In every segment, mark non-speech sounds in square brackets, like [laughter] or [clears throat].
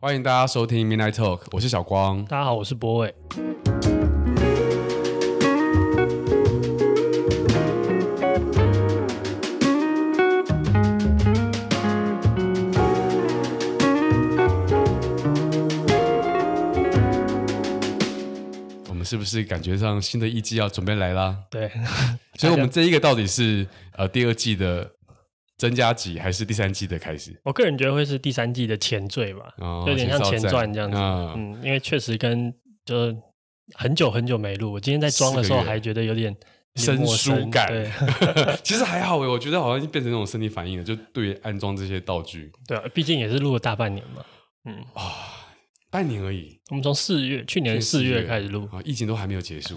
欢迎大家收听 Midnight Talk，我是小光。大家好，我是博伟。我们是不是感觉上新的一季要准备来啦？对，所以我们 [laughs] 这一个到底是呃第二季的。增加集还是第三季的开始？我个人觉得会是第三季的前缀吧，哦、有点像前传这样子。嗯，嗯，因为确实跟就很久很久没录，我今天在装的时候还觉得有点，生疏感。对 [laughs] 其实还好诶，我觉得好像变成那种生理反应了，就对于安装这些道具。对啊，毕竟也是录了大半年嘛。嗯啊、哦，半年而已。我们从四月去年四月开始录啊，疫情都还没有结束，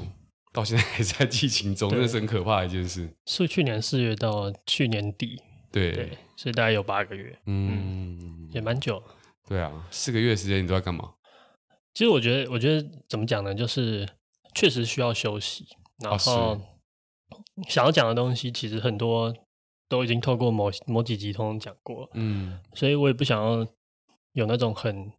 到现在还在 [laughs] 疫情中，那是很可怕的一件事。是去年四月到去年底。对，对，所以大概有八个月，嗯，嗯也蛮久。对啊，四个月时间你都在干嘛？其实我觉得，我觉得怎么讲呢？就是确实需要休息，然后想要讲的东西，其实很多都已经透过某某几集通通讲过，嗯，所以我也不想要有那种很。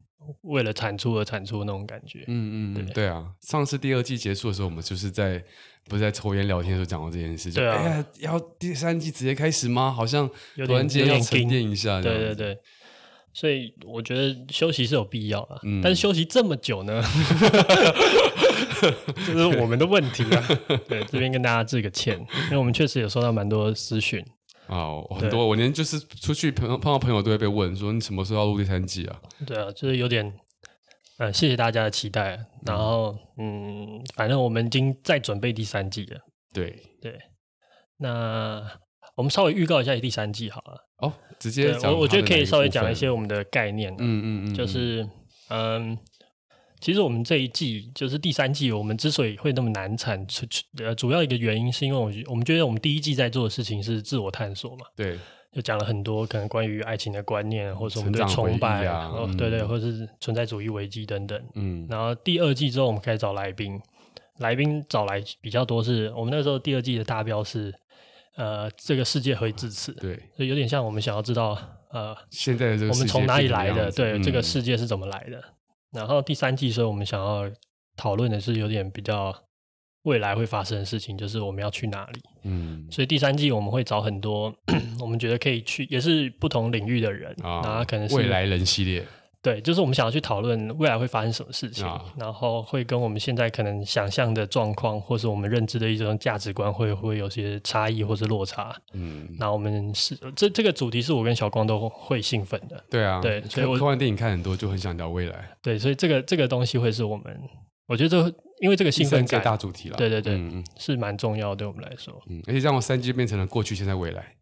为了产出而产出那种感觉，嗯嗯，对对啊。上次第二季结束的时候，我们就是在不是在抽烟聊天的时候讲到这件事情，对啊，哎呀，要第三季直接开始吗？好像突然间要沉淀一下，对对对。所以我觉得休息是有必要的，嗯，但是休息这么久呢，[laughs] 这是我们的问题啊。[laughs] 对，这边跟大家致个歉，因为我们确实有收到蛮多私讯。哦，很多，我连就是出去朋友碰到朋友都会被问说，你什么时候要录第三季啊？对啊，就是有点，呃，谢谢大家的期待。然后，嗯，反正我们已经在准备第三季了。对对，那我们稍微预告一下第三季好了。哦，直接讲，我我觉得可以稍微讲一些我们的概念。嗯嗯嗯，就是嗯。其实我们这一季就是第三季，我们之所以会那么难产，主呃主要一个原因是因为我我们觉得我们第一季在做的事情是自我探索嘛，对，就讲了很多可能关于爱情的观念，或者我们对崇拜啊，哦、对对，或者是存在主义危机等等，嗯，然后第二季之后我们开始找来宾，来宾找来比较多是，我们那时候第二季的大标是呃这个世界何以至此，对，所以有点像我们想要知道呃现在的这个我们从哪里来的，对，嗯、这个世界是怎么来的。然后第三季的时候，我们想要讨论的是有点比较未来会发生的事情，就是我们要去哪里。嗯，所以第三季我们会找很多 [clears throat] 我们觉得可以去，也是不同领域的人，啊，然后可能是未来人系列。对，就是我们想要去讨论未来会发生什么事情，啊、然后会跟我们现在可能想象的状况，或是我们认知的一种价值观会会有些差异或是落差。嗯，那我们是这这个主题是我跟小光都会兴奋的。对啊，对，所以我看完电影看很多，就很想聊未来。对，所以这个这个东西会是我们，我觉得这因为这个兴奋感大主题了。对对对，嗯、是蛮重要，对我们来说。嗯，而且让我三季变成了过去、现在、未来。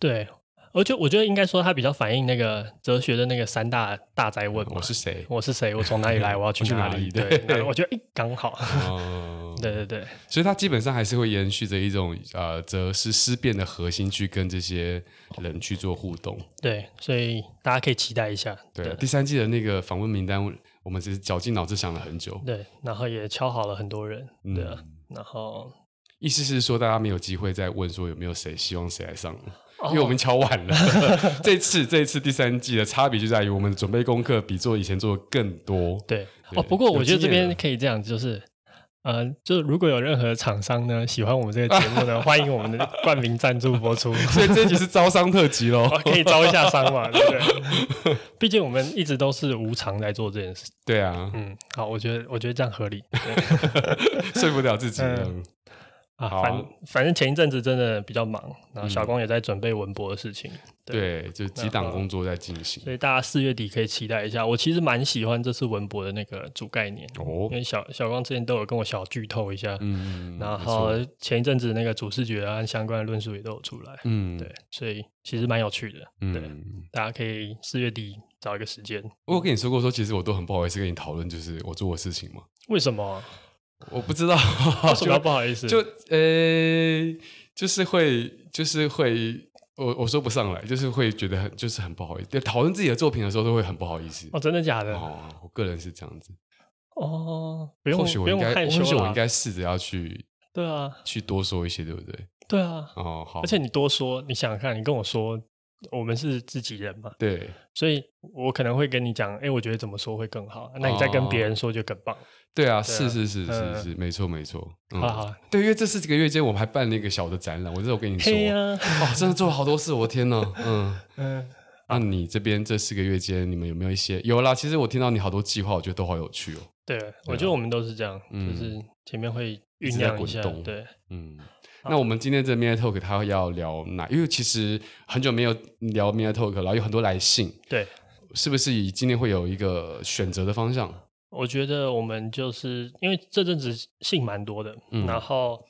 对。我就我觉得应该说，它比较反映那个哲学的那个三大大哉问：我是谁？我是谁？我从哪里来？[laughs] 我要去哪里？对，对我觉得诶刚好。哦，对对对，所以它基本上还是会延续着一种呃哲思思辨的核心去跟这些人去做互动。对，所以大家可以期待一下。对，对第三季的那个访问名单，我们只是绞尽脑汁想了很久。对，然后也敲好了很多人。对啊，嗯、然后意思是说，大家没有机会再问说有没有谁希望谁来上。因为我们敲晚了，[laughs] 这次这次第三季的差别就在于我们准备功课比做以前做的更多。对，对哦，不过我觉得这边可以这样，就是，呃，就是如果有任何厂商呢喜欢我们这个节目呢，欢迎我们的冠名赞助播出。所以这一集是招商特辑喽，[laughs] 可以招一下商嘛，对不对？毕竟我们一直都是无偿在做这件事。对啊，嗯，好，我觉得我觉得这样合理，[laughs] 说服了自己。嗯啊，反反正前一阵子真的比较忙，然后小光也在准备文博的事情，对，就几档工作在进行，所以大家四月底可以期待一下。我其实蛮喜欢这次文博的那个主概念哦，因为小小光之前都有跟我小剧透一下，嗯，然后前一阵子那个主视觉和相关的论述也都有出来，嗯，对，所以其实蛮有趣的，对，大家可以四月底找一个时间。我跟你说过说，其实我都很不好意思跟你讨论，就是我做的事情嘛。为什么？我不知道，[laughs] 什么不好意思？就呃、欸，就是会，就是会，我我说不上来，就是会觉得很，就是很不好意思。讨论自己的作品的时候，都会很不好意思。哦，真的假的？哦，我个人是这样子。哦，不用，或许我应该，或许我应该试着要去，对啊，去多说一些，对不对？对啊。哦，好。而且你多说，你想想看，你跟我说。我们是自己人嘛，对，所以我可能会跟你讲，哎，我觉得怎么说会更好，那你再跟别人说就更棒。哦、对啊，是是是是是，没错没错。嗯、好，好，对，因为这四个月间我们还办了一个小的展览，我这我跟你说，哦，真的做了好多事，我天呐，嗯 [laughs] 嗯。那你这边这四个月间，你们有没有一些？有啦，其实我听到你好多计划，我觉得都好有趣哦。对，我觉得我们都是这样，就是前面会酝酿一下，对，嗯。那我们今天这 Midnight Talk 他要聊哪？因为其实很久没有聊 Midnight Talk，了有很多来信，对，是不是以今天会有一个选择的方向？我觉得我们就是因为这阵子信蛮多的，嗯，然后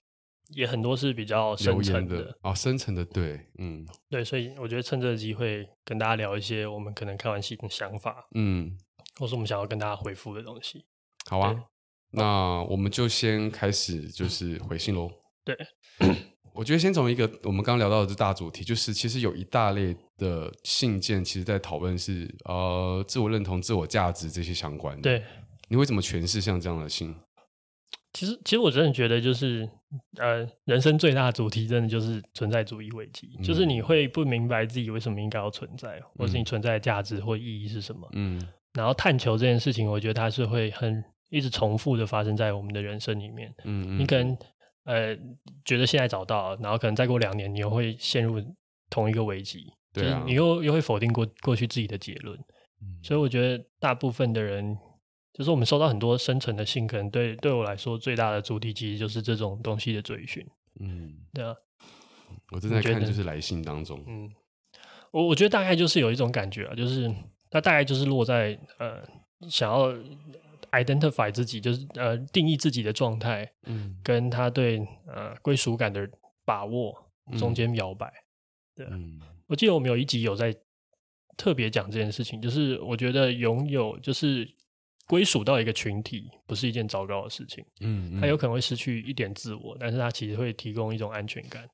也很多是比较深层的啊、哦，深层的，对，嗯，对，所以我觉得趁这个机会跟大家聊一些我们可能看完信的想法，嗯，或是我们想要跟大家回复的东西。好啊，那我们就先开始就是回信喽。对，[clears throat] 我觉得先从一个我们刚刚聊到的这大主题，就是其实有一大类的信件，其实在讨论是呃自我认同、自我价值这些相关的。对，你会怎么诠释像这样的信？其实，其实我真的觉得，就是呃，人生最大的主题，真的就是存在主义危机，嗯，就是你会不明白自己为什么应该要存在，或是你存在的价值或意义是什么。嗯，然后探求这件事情，我觉得它是会很一直重复的发生在我们的人生里面。嗯，你可能。呃，觉得现在找到，然后可能再过两年，你又会陷入同一个危机，对啊，就是你又又会否定过过去自己的结论，嗯，所以我觉得大部分的人，就是我们收到很多深层的信，可能对对我来说最大的主题，其实就是这种东西的追寻，嗯，对啊，我正在看就是来信当中，嗯，我我觉得大概就是有一种感觉啊，就是它大概就是落在呃想要。identify 自己就是呃定义自己的状态，嗯，跟他对呃归属感的把握中。间摇摆，对，嗯，我记得我们有一集有在特别讲这件事情，就是我觉得拥有就是归属到一个群体不是一件糟糕的事情，嗯，他有可能会失去一点自我，但是他其实会提供一种安全感。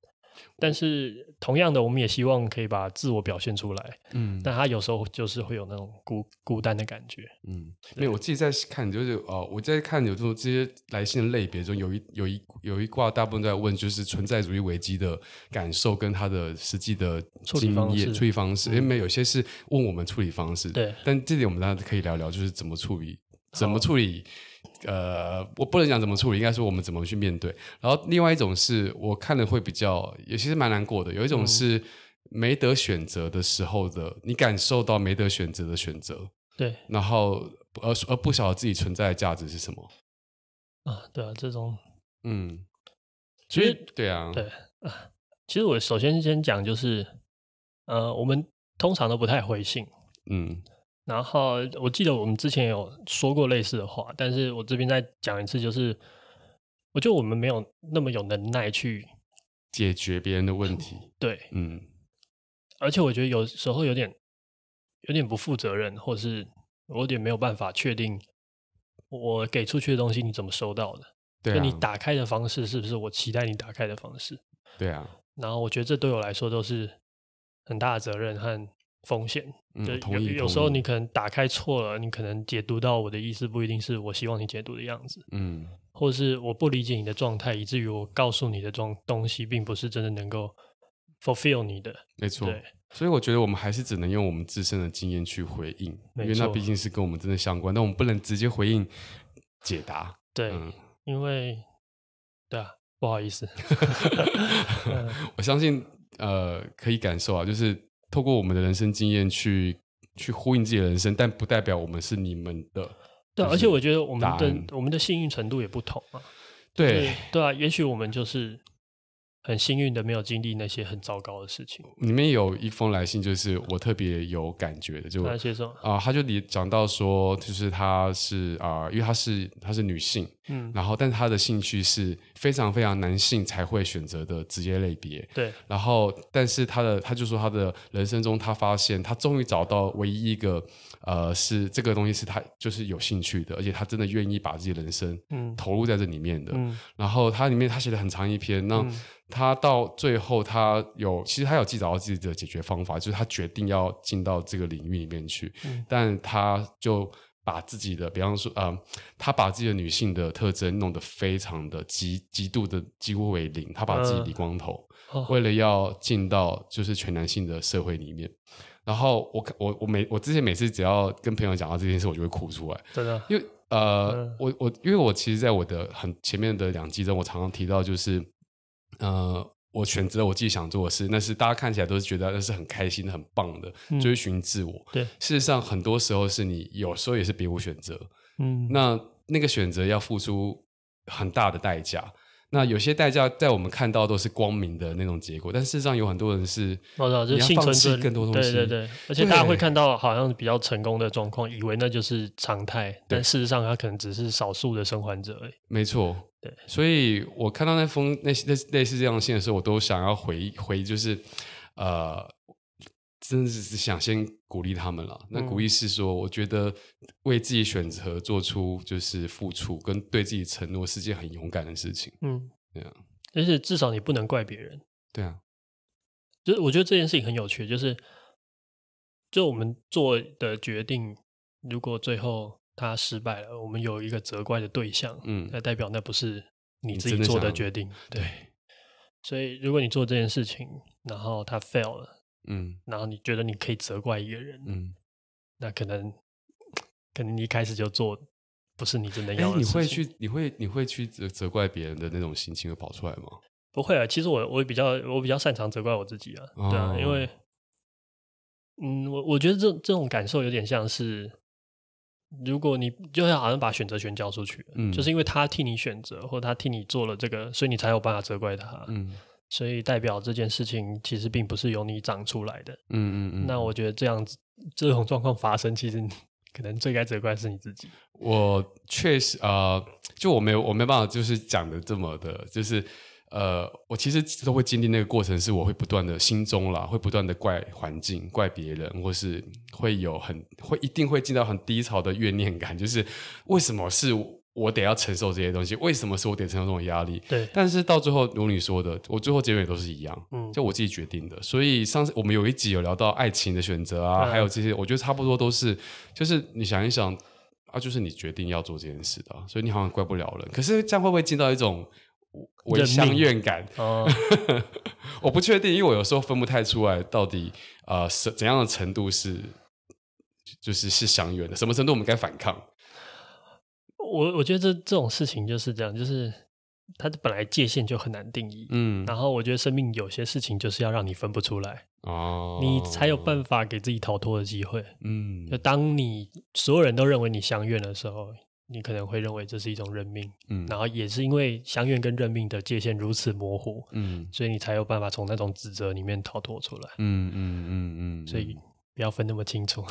但是同样的，我们也希望可以把自我表现出来。嗯，但他有时候就是会有那种孤孤单的感觉。嗯，因为我自己在看，就是哦，我在看有这种这些来信的类别中，有一有一有一卦，大部分都在问，就是存在主义危机的感受跟他的实际的经验处理方式。因为有些是问我们处理方式，对，但这里我们大家可以聊聊，就是怎么处理，怎么处理。呃，我不能讲怎么处理，应该说我们怎么去面对。然后另外一种是我看了会比较，也其实蛮难过的。有一种是没得选择的时候的，嗯、你感受到没得选择的选择，对。然后而而不晓得自己存在的价值是什么啊？对啊，这种嗯，所以对啊，对啊。其实我首先先讲就是，呃，我们通常都不太回信，嗯。然后我记得我们之前有说过类似的话，但是我这边再讲一次，就是我觉得我们没有那么有能耐去解决别人的问题。[clears throat] 对，嗯，而且我觉得有时候有点有点不负责任，或者是我有点没有办法确定我给出去的东西你怎么收到的，对啊，就你打开的方式是不是我期待你打开的方式？对啊，然后我觉得这对我来说都是很大的责任和。风险，对，有有时候你可能打开错了，你可能解读到我的意思不一定是我希望你解读的样子，嗯，或者是我不理解你的状态，以至于我告诉你的状东西并不是真的能够 fulfill 你的，没错，对，所以我觉得我们还是只能用我们自身的经验去回应，因为那毕竟是跟我们真的相关，但我们不能直接回应解答，对，嗯，因为，对啊，不好意思 [laughs] [laughs] 我相信，呃，可以感受啊，就是。透过我们的人生经验去去呼应自己的人生，但不代表我们是你们的。对，而且我觉得我们的我们的幸运程度也不同啊。对，对啊，也许我们就是。很幸运的没有经历那些很糟糕的事情。里面有一封来信，就是我特别有感觉的，就啊、呃，他就里讲到说，就是他是啊、呃，因为他是他是女性，嗯，然后但是他的兴趣是非常非常男性才会选择的职业类别，对。然后，但是他的他就说他的人生中，他发现他终于找到唯一一个呃，是这个东西是他就是有兴趣的，而且他真的愿意把自己人生嗯投入在这里面的。嗯、然后他里面他写了很长一篇，那。嗯他到最后，他有其实他有自己找到自己的解决方法，就是他决定要进到这个领域里面去，嗯、但他就把自己的，比方说，呃，他把自己的女性的特征弄得非常的极极度的几乎为零，他把自己理光头，呃、为了要进到就是全男性的社会里面。然后我我我每我之前每次只要跟朋友讲到这件事，我就会哭出来，真的，因为呃，嗯、我我因为我其实，在我的很前面的两季中，我常常提到就是，呃。我选择了我自己想做的事，那是大家看起来都是觉得那是很开心、很棒的，嗯、追寻自我。对，事实上很多时候是你有时候也是别无选择。嗯，那那个选择要付出很大的代价。那有些代价在我们看到都是光明的那种结果，但事实上有很多人是，我知道，就更多东西。对对对，而且大家会看到好像比较成功的状况，以为那就是常态，但事实上他可能只是少数的生还者而已。没错。对，所以我看到那封那些类类似这样的信的时候，我都想要回回，就是呃，真的是想先鼓励他们了。那鼓励是说，我觉得为自己选择做出就是付出跟对自己承诺是件很勇敢的事情。嗯，对啊，而且至少你不能怪别人。对啊，就是我觉得这件事情很有趣，就是就我们做的决定，如果最后。他失败了，我们有一个责怪的对象，嗯，那代表那不是你自己做的决定，对。所以，如果你做这件事情，然后他 fail 了，嗯，然后你觉得你可以责怪一个人，嗯，那可能，可能你一开始就做不是你真的要的。你会去，你会，你会去责责怪别人的那种心情会跑出来吗？不会啊，其实我我比较我比较擅长责怪我自己啊，哦、对啊，因为，嗯，我我觉得这这种感受有点像是。如果你就会好像把选择权交出去，嗯，就是因为他替你选择，或他替你做了这个，所以你才有办法责怪他，嗯，所以代表这件事情其实并不是由你长出来的，嗯嗯嗯。那我觉得这样子这种状况发生，其实可能最该责怪是你自己。我确实啊、呃，就我没有我没办法，就是讲的这么的，就是。呃，我其实都会经历那个过程，是我会不断的心中啦，会不断的怪环境、怪别人，或是会有很会一定会进到很低潮的怨念感，就是为什么是我得要承受这些东西？为什么是我得承受这种压力？对。但是到最后，如你说的，我最后结尾都是一样，嗯，就我自己决定的。所以上次我们有一集有聊到爱情的选择啊，嗯、还有这些，我觉得差不多都是，就是你想一想啊，就是你决定要做这件事的，所以你好像怪不了人。可是这样会不会进到一种？违相怨感，哦、[laughs] 我不确定，因为我有时候分不太出来到底呃是怎样的程度是就是是相怨的，什么程度我们该反抗？我我觉得这这种事情就是这样，就是它本来界限就很难定义，嗯，然后我觉得生命有些事情就是要让你分不出来哦，你才有办法给自己逃脱的机会，嗯，就当你所有人都认为你相怨的时候。你可能会认为这是一种认命，嗯，然后也是因为相怨跟认命的界限如此模糊，嗯，所以你才有办法从那种指责里面逃脱出来，嗯嗯嗯嗯，所以不要分那么清楚，[laughs]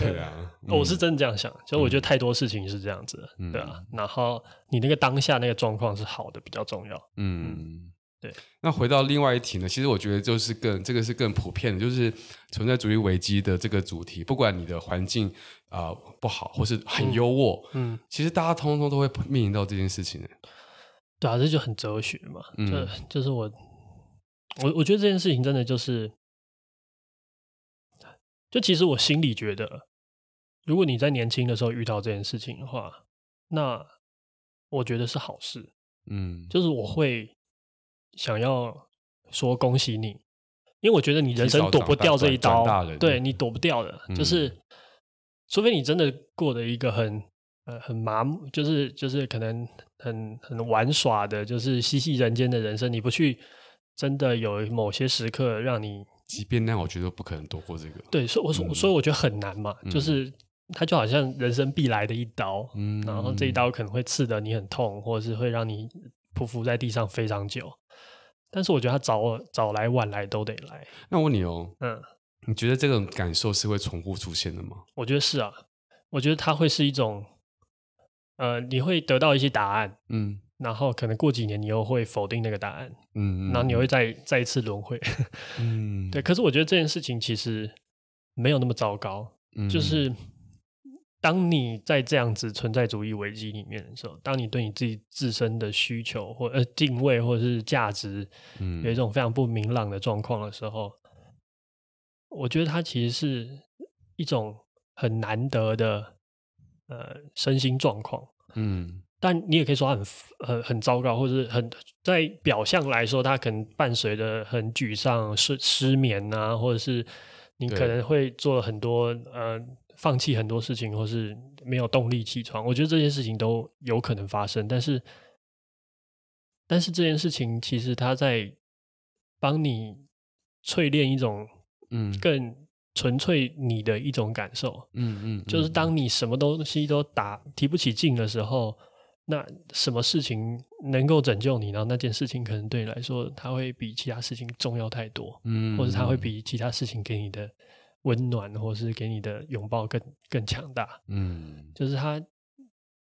对啊，我是真的这样想，所以我觉得太多事情是这样子，对啊，然后你那个当下那个状况是好的比较重要，嗯。对，那回到另外一题呢？其实我觉得就是更这个是更普遍的，就是存在主义危机的这个主题。不管你的环境啊、呃、不好，或是很优渥，嗯，嗯，其实大家通通都会面临到这件事情。对啊，这就很哲学嘛。嗯，就，就是我我我觉得这件事情真的就是，就其实我心里觉得，如果你在年轻的时候遇到这件事情的话，那我觉得是好事。嗯，就是我会。想要说恭喜你，因为我觉得你人生躲不掉这一刀，对，你躲不掉的，嗯、就是除非你真的过的一个很呃很麻木，就是就是可能很很玩耍的，就是嬉戏人间的人生，你不去真的有某些时刻让你，即便那样，我觉得不可能躲过这个。对，所以我说，嗯、所以我觉得很难嘛，就是它就好像人生必来的一刀，嗯，然后这一刀可能会刺得你很痛，或者是会让你匍匐在地上非常久。但是我觉得他早早来晚来都得来。那我问你哦，嗯，你觉得这种感受是会重复出现的吗？我觉得是啊，我觉得它会是一种，呃，你会得到一些答案，嗯，然后可能过几年你又会否定那个答案，嗯，然后你会再再一次轮回，嗯，[laughs] 对。可是我觉得这件事情其实没有那么糟糕，嗯，就是。当你在这样子存在主义危机里面的时候，当你对你自己自身的需求或呃定位或者是价值，嗯，有一种非常不明朗的状况的时候，嗯，我觉得它其实是一种很难得的呃身心状况，嗯，但你也可以说他很很很糟糕，或者是很在表象来说，他可能伴随着很沮丧、失失眠啊，或者是你可能会做了很多呃放弃很多事情，或是没有动力起床。我觉得这些事情都有可能发生，但是但是这件事情其实它在帮你淬炼一种嗯更。纯粹你的一种感受，嗯嗯，就是当你什么东西都打提不起劲的时候，那什么事情能够拯救你呢？那件事情可能对你来说，它会比其他事情重要太多，嗯，或者它会比其他事情给你的温暖，或是给你的拥抱更更强大，嗯，就是它，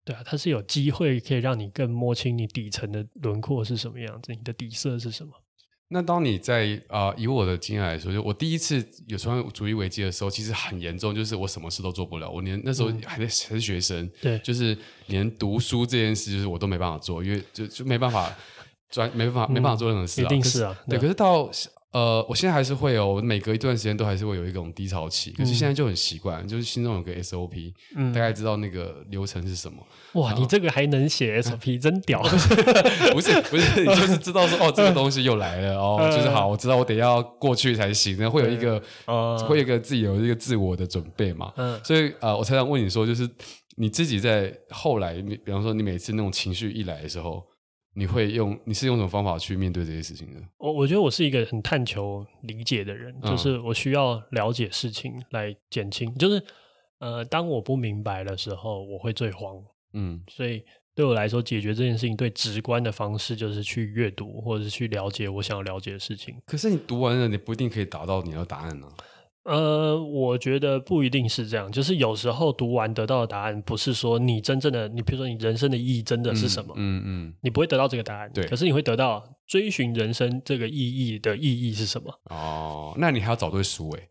对啊，它是有机会可以让你更摸清你底层的轮廓是什么样子，你的底色是什么。那当你在啊、呃，以我的经验来说，就我第一次有创业主义危机的时候，其实很严重，就是我什么事都做不了。我连那时候还在还是学生，嗯、对，就是连读书这件事，就是我都没办法做，因为就就没办法专，没办法、嗯、没办法做任何事啊。一定是啊，是对。可是到呃，我现在还是会有，每隔一段时间都还是会有一种低潮期。可是现在就很习惯，就是心中有个 SOP，、嗯、大概知道那个流程是什么。哇，你这个还能写 SOP，、嗯、真屌！不 [laughs] 是不是，你 [laughs] 就是知道说哦，这个东西又来了哦，就是好，我知道我得要过去才行。然后会有一个，呃、会有一个自己有一个自我的准备嘛。嗯，所以呃，我才想问你说，就是你自己在后来，比方说你每次那种情绪一来的时候。你会用你是用什么方法去面对这些事情的？我我觉得我是一个很探求理解的人，嗯、就是我需要了解事情来减轻。就是呃，当我不明白的时候，我会最慌。嗯，所以对我来说，解决这件事情最直观的方式就是去阅读，或者是去了解我想要了解的事情。可是你读完了，你不一定可以达到你的答案呢、啊。呃，我觉得不一定是这样，就是有时候读完得到的答案，不是说你真正的，你比如说你人生的意义真的是什么，嗯嗯，嗯你不会得到这个答案，对，可是你会得到追寻人生这个意义的意义是什么？哦，那你还要找对书诶。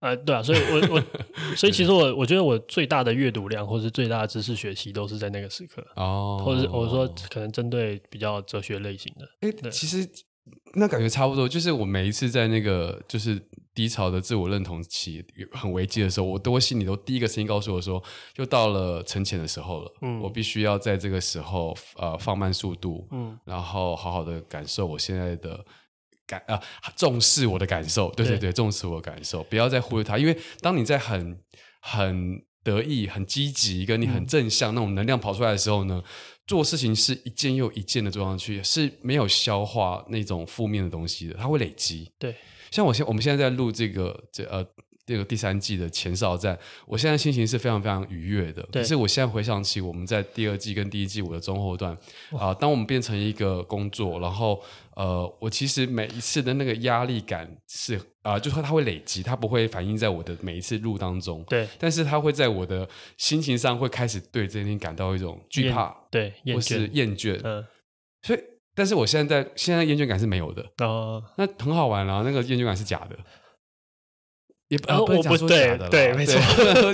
呃，对啊，所以我我 [laughs] 所以其实我我觉得我最大的阅读量，或是最大的知识学习，都是在那个时刻哦，或者是我说可能针对比较哲学类型的，哎、欸，其实那感觉差不多，就是我每一次在那个就是。低潮的自我认同期很危机的时候，我都会心里头第一个声音告诉我说，又到了沉潜的时候了。嗯，我必须要在这个时候呃放慢速度，嗯，然后好好的感受我现在的感啊，重视我的感受。对对对，对重视我的感受，不要再忽略它。因为当你在很很得意、很积极、跟你很正向、嗯、那种能量跑出来的时候呢，做事情是一件又一件的做上去，是没有消化那种负面的东西的，它会累积。对。像我现我们现在在录这个这呃这个第三季的前哨战，我现在心情是非常非常愉悦的。可是我现在回想起我们在第二季跟第一季我的中后段啊、呃，当我们变成一个工作，然后呃，我其实每一次的那个压力感是啊、呃，就是它会累积，它不会反映在我的每一次录当中。对，但是它会在我的心情上会开始对这件事情感到一种惧怕，对，或是厌倦。嗯，所以。但是我现在现在厌倦感是没有的。哦，那很好玩啊，那个厌倦感是假的，也不我不对对，没错，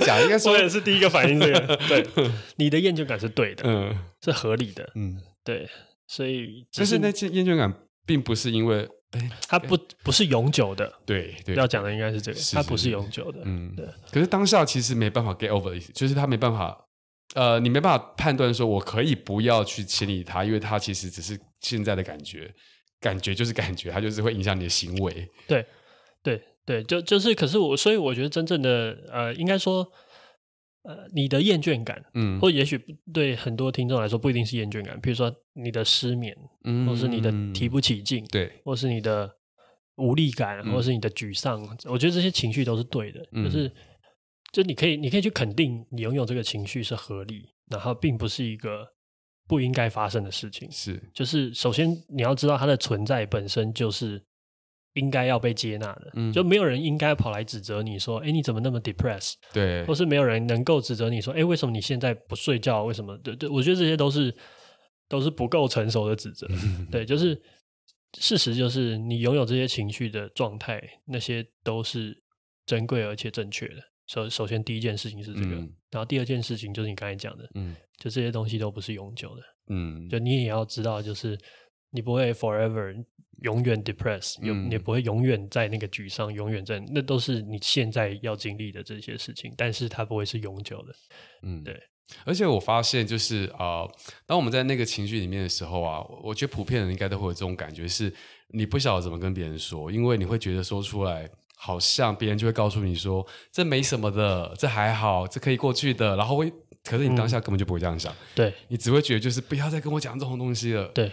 假的应该说 [laughs] 我也是第一个反应这个，对，[laughs] 你的厌倦感是对的，嗯，是合理的，嗯，对，所以但是那些厌倦感并不是因为，哎，它不不是永久的，对对，要讲的应该是这个，它不是永久的，嗯，对，可是当下其实没办法 get over 的意思，就是他没办法。呃，你没办法判断说，我可以不要去清理它，因为它其实只是现在的感觉，感觉就是感觉，它就是会影响你的行为。对，对，对，就就是，可是我，所以我觉得真正的，呃，应该说，呃，你的厌倦感，嗯，或也许对很多听众来说不一定是厌倦感，比如说你的失眠，嗯，或是你的提不起劲，对，或是你的无力感，嗯，或是你的沮丧，我觉得这些情绪都是对的，嗯，就是。就你可以，你可以去肯定你拥有这个情绪是合理，然后并不是一个不应该发生的事情。是，就是首先你要知道它的存在本身就是应该要被接纳的。嗯，就没有人应该跑来指责你说，哎，你怎么那么 depressed？对，或是没有人能够指责你说，哎，为什么你现在不睡觉？为什么？对对，我觉得这些都是都是不够成熟的指责。对，就是事实就是你拥有这些情绪的状态，那些都是珍贵而且正确的。首首先，第一件事情是这个，嗯、然后第二件事情就是你刚才讲的，嗯，就这些东西都不是永久的，嗯，就你也要知道，就是你不会 forever 永远 depressed，永、嗯、你不会永远在那个沮丧，永远在那都是你现在要经历的这些事情，但是它不会是永久的。嗯，对。而且我发现就是啊、呃，当我们在那个情绪里面的时候啊，我觉得普遍人应该都会有这种感觉，是你不晓得怎么跟别人说，因为你会觉得说出来。好像别人就会告诉你说，这没什么的，这还好，这可以过去的。然后会，可是你当下根本就不会这样想，嗯、对，你只会觉得就是不要再跟我讲这种东西了。对，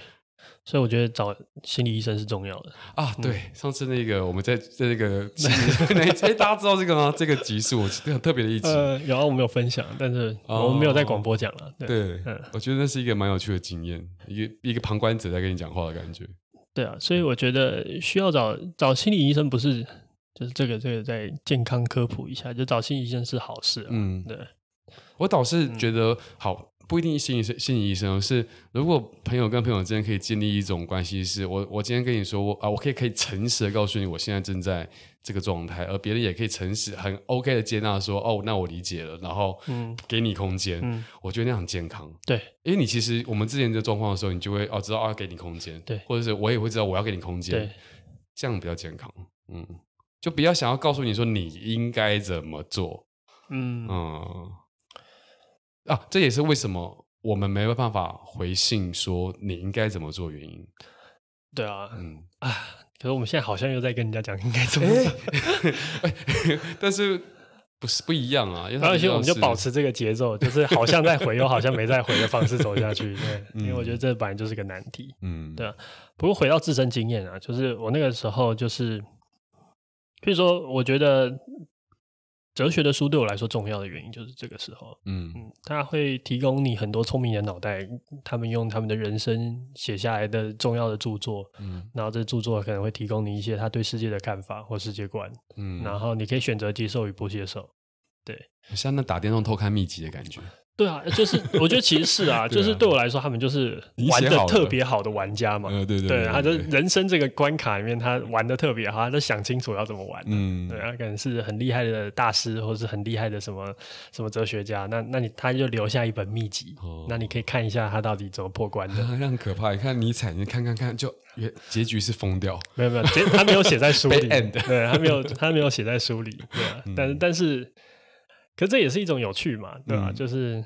所以我觉得找心理医生是重要的啊。对，嗯、上次那个我们在在那个那哎，大家知道这个吗？[laughs] 这个集数很特别的一集，呃，有啊，我们有分享，但是我们没有在广播讲了。对，对嗯、我觉得那是一个蛮有趣的经验，一个一个旁观者在跟你讲话的感觉。对啊，所以我觉得需要找找心理医生不是。就是这个，这个再健康科普一下，就找心理医生是好事啊。嗯，对，我倒是觉得好，不一定心理心理医生是，如果朋友跟朋友之间可以建立一种关系，是我我今天跟你说，我啊，我可以可以诚实的告诉你，我现在正在这个状态，而别人也可以诚实很 OK 的接纳说，哦，那我理解了，然后嗯，给你空间，嗯，我觉得那样很健康。对，因为你其实我们之前的状况的时候，你就会哦知道啊，给你空间，对，或者是我也会知道我要给你空间，对，这样比较健康，嗯。就不要想要告诉你说你应该怎么做，嗯嗯啊，这也是为什么我们没有办法回信说你应该怎么做原因。对啊，嗯啊，可是我们现在好像又在跟人家讲应该怎么做，欸、[laughs] 但是不是不一样啊？而且我们就保持这个节奏，就是好像在回又好像没在回的方式走下去。对，[laughs] 嗯、因为我觉得这本来就是个难题。嗯，对啊。不过回到自身经验啊，就是我那个时候就是。所以说，我觉得哲学的书对我来说重要的原因就是这个时候，嗯。嗯，它会提供你很多聪明的脑袋，他们用他们的人生写下来的重要的著作，嗯，然后这著作可能会提供你一些他对世界的看法或世界观，嗯，然后你可以选择接受与不接受，对，像那打电动偷看秘籍的感觉。对啊，就是我觉得其实是啊，[laughs] 就是对我来说，他们就是玩的特别好的玩家嘛。对对对，他就人生这个关卡里面，他玩的特别好，他都想清楚要怎么玩。嗯，对啊，可能是很厉害的大师，或者是很厉害的什么什么哲学家。那那你他就留下一本秘籍，那你可以看一下他到底怎么破关的。那很可怕，你看尼采，你看看看，就结局是疯掉。没有没有，结他没有写在书里，对，他没有他没有写在书里。对啊，但是但是。可这也是一种有趣嘛，对吧？嗯、就是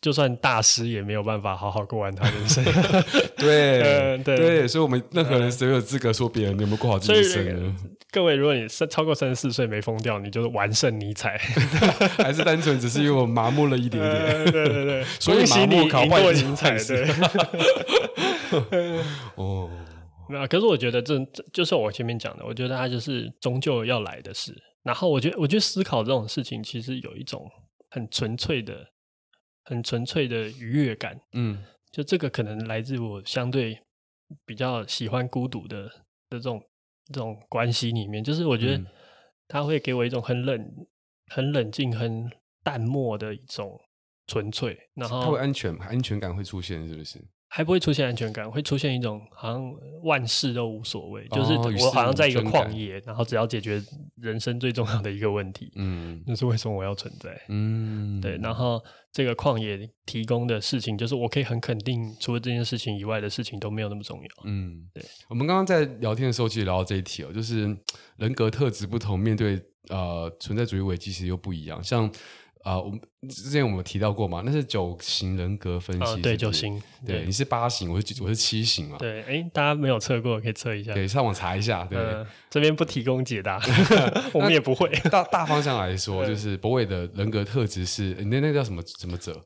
就算大师也没有办法好好过完他人生。[laughs] 对、[laughs] 呃、对对，所以我们任何人谁有资格说别人有没有过好自己的生呢？各位，如果你三超过三十四岁没疯掉，你就是完胜尼采，[laughs] 还是单纯只是因为我麻木了一点点？呃、对对对，所以麻木考过尼采。对。哦，那可是我觉得这这就是我前面讲的，我觉得他就是终究要来的事。然后我觉得，我觉得思考这种事情，其实有一种很纯粹的、很纯粹的愉悦感。嗯，就这个可能来自我相对比较喜欢孤独的的这种这种关系里面，就是我觉得它会给我一种很冷、很冷静、很淡漠的一种纯粹。然后它会安全，安全感会出现，是不是？还不会出现安全感，会出现一种好像万事都无所谓，哦、就是我好像在一个旷野，然后只要解决人生最重要的一个问题，嗯，那是为什么我要存在？嗯，对。然后这个旷野提供的事情，就是我可以很肯定，除了这件事情以外的事情都没有那么重要。嗯，对。我们刚刚在聊天的时候，其实聊到这一题哦，就是人格特质不同，面对呃存在主义危机其实又不一样，像。啊，我们之前我们提到过嘛，那是九型人格分析哦？对，九型。对，你是八型，我是我是七型嘛。对，哎，大家没有测过，可以测一下。对，上网查一下。对，这边不提供解答，[laughs] 我们也不会。大大方向来说，[laughs] 就是博伟的人格特质是，那那叫什么什么者？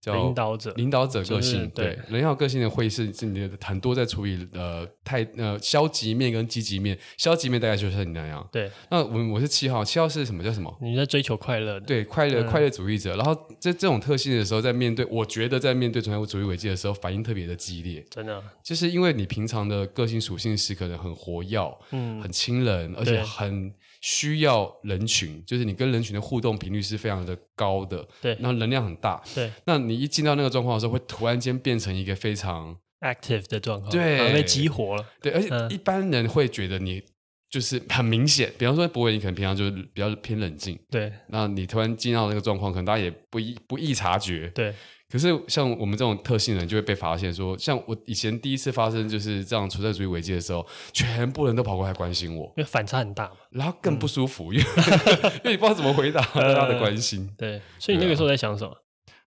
叫领导者，领导者个性，对，人要个性的会是是你的很多在处理呃太呃消极面跟积极面，消极面大概就是你那样，对。那我我是七号，七号是什么？叫什么？你在追求快乐，对，快乐快乐主义者。然后这这种特性的时候，在面对我觉得在面对存在主义危机的时候，反应特别的激烈，真的，就是因为你平常的个性属性是可能很活跃，嗯，很亲人，而且很。需要人群，就是你跟人群的互动频率是非常的高的，对，然后能量很大，对。那你一进到那个状况的时候，会突然间变成一个非常 active 的状况，对，被激活了，对。而且一般人会觉得你就是很明显，比方说博伟，你可能平常就是比较偏冷静，对，那你突然进到那个状况，可能大家也不易不易察觉，对。可是像我们这种特性人，就会被发现说，像我以前第一次发生就是这样存在主义危机的时候，全部人都跑过来关心我，因为反差很大嘛，然后更不舒服，嗯、因为 [laughs] 因为你不知道怎么回答大家的关心、[laughs] 呃。对，所以你那个时候在想什么？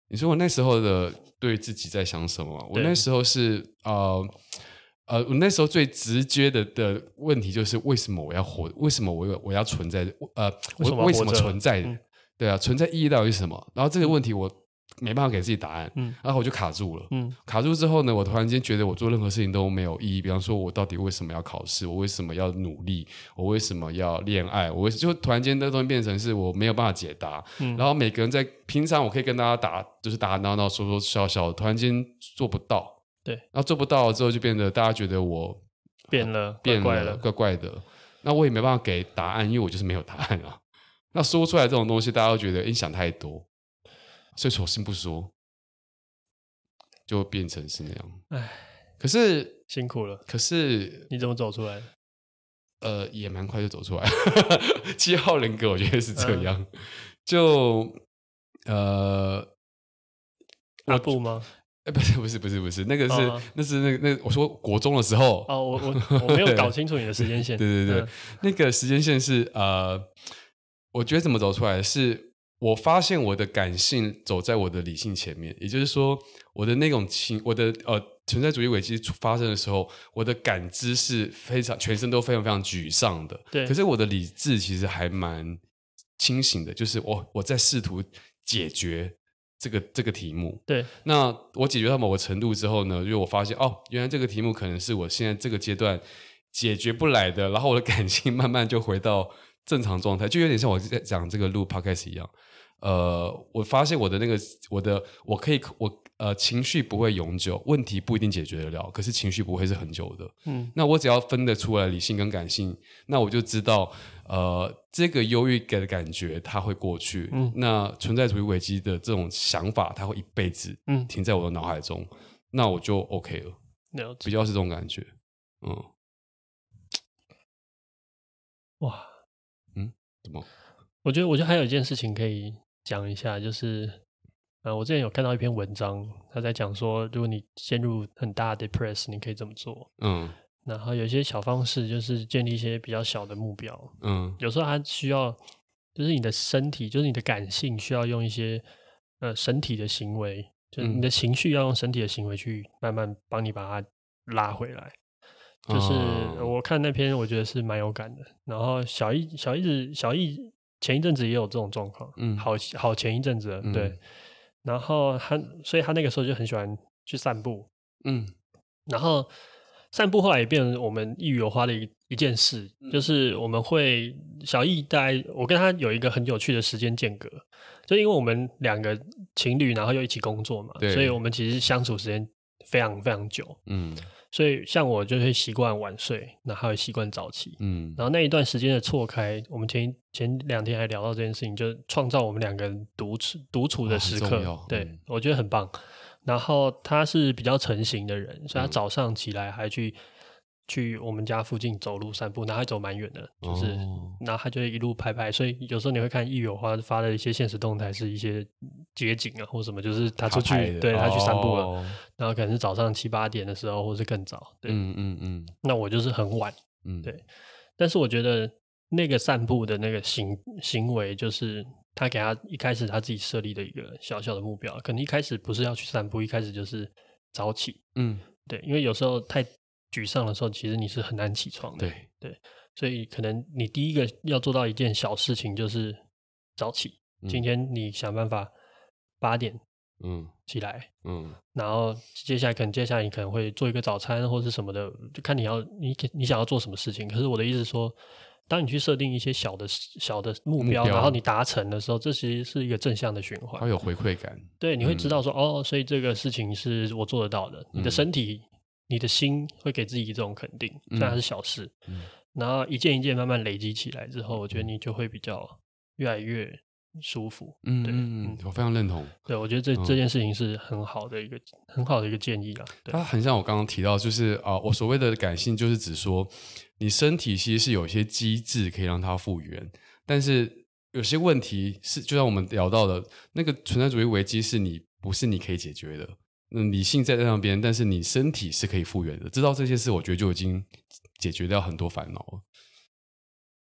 你说我那时候的对自己在想什么？我那时候是呃。呃，我那时候最直接的的问题就是为什么我要活？为什么我我要存在？呃，我为，为什么存在？嗯、对啊，存在意义到底是什么？然后这个问题我没办法给自己答案，嗯，然后我就卡住了，嗯，卡住之后呢，我突然间觉得我做任何事情都没有意义。比方说，我到底为什么要考试？我为什么要努力？我为什么要恋爱？我就突然间那东西变成是我没有办法解答。嗯，然后每个人在平常我可以跟大家打，就是打打闹闹、说说笑笑，突然间做不到。对，然后做不到之后，就变得大家觉得我变了，变了，怪怪，怪怪的。那我也没办法给答案，因为我就是没有答案啊。那说出来这种东西，大家都觉得你想太多，所以索性不说，就变成是那样。唉，可是辛苦了。可是你怎么走出来？呃，也蛮快就走出来。[laughs] 七号人格，我觉得是这样。嗯、就呃，阿布吗？哎，不是不是不是不是，那个是、哦、那是那个那个、我说国中的时候哦，我我我没有搞清楚你的时间线。对对对，嗯、那个时间线是呃，我觉得怎么走出来是，我发现我的感性走在我的理性前面，也就是说，我的那种情，我的呃存在主义危机发生的时候，我的感知是非常全身都非常非常沮丧的。对，可是我的理智其实还蛮清醒的，就是我我在试图解决。这个这个题目，对，那我解决到某个程度之后呢，因为我发现哦，原来这个题目可能是我现在这个阶段解决不来的，然后我的感性慢慢就回到正常状态，就有点像我在讲这个录 podcast 一样。呃，我发现我的那个我的我可以我呃情绪不会永久，问题不一定解决得了，可是情绪不会是很久的。嗯，那我只要分得出来理性跟感性，那我就知道。呃，这个忧郁给的感觉，它会过去。嗯，那存在主义危机的这种想法，它会一辈子，嗯，停在我的脑海中。嗯、那我就 OK 了，了解。比较是这种感觉。嗯，哇，嗯，怎么？我觉得，我觉得还有一件事情可以讲一下，就是，呃，我之前有看到一篇文章，他在讲说，如果你陷入很大的 depress，你可以怎么做？嗯。然后有一些小方式，就是建立一些比较小的目标。嗯，有时候还需要，就是你的身体，就是你的感性，需要用一些呃身体的行为，就是你的情绪要用身体的行为去慢慢帮你把它拉回来。就是我看那篇，我觉得是蛮有感的。然后小易小易子小易前一阵子也有这种状况，嗯，好好前一阵子了，对。嗯，然后他所以他那个时候就很喜欢去散步，嗯，然后。散步后来也变成我们一语有花的一一件事，嗯、就是我们会小易带我跟他有一个很有趣的时间间隔，就因为我们两个情侣，然后又一起工作嘛，对。所以我们其实相处时间非常非常久。嗯，所以像我就会习惯晚睡，然后他会习惯早起。嗯，然后那一段时间的错开，我们前前两天还聊到这件事情，就创造我们两个人独处独处的时刻。哦、对、嗯、我觉得很棒。然后他是比较成型的人，所以他早上起来还去、嗯、去我们家附近走路散步，然后还走蛮远的，就是，哦、然后他就一路拍拍。所以有时候你会看易友花发的一些现实动态，是一些街景啊或什么，就是他出去，他对他去散步了，哦、然后可能是早上七八点的时候，或是更早。对，嗯嗯嗯。那我就是很晚，嗯，对。但是我觉得那个散步的那个行行为就是。他给他一开始他自己设立的一个小小的目标，可能一开始不是要去散步，一开始就是早起。嗯，对，因为有时候太沮丧的时候，其实你是很难起床的。对对，所以可能你第一个要做到一件小事情就是早起。嗯，今天你想办法八点嗯起来嗯，嗯然后接下来可能接下来你可能会做一个早餐或是什么的，就看你要你你想要做什么事情。可是我的意思是说。当你去设定一些小的小的目标，目标然后你达成的时候，这其实是一个正向的循环，它有回馈感。对，你会知道说，嗯、哦，所以这个事情是我做得到的。嗯、你的身体、你的心会给自己这种肯定，虽然是小事。嗯、然后一件一件慢慢累积起来之后，我觉得你就会比较越来越舒服。嗯嗯嗯，我非常认同。对，我觉得这、嗯、这件事情是很好的一个很好的一个建议啊。它很像我刚刚提到，就是啊、呃，我所谓的感性，就是指说你身体其实是有一些机制可以让它复原，但是有些问题是，就像我们聊到的那个存在主义危机，是你不是你可以解决的。嗯，理性在在那边，但是你身体是可以复原的。知道这些事，我觉得就已经解决掉很多烦恼了。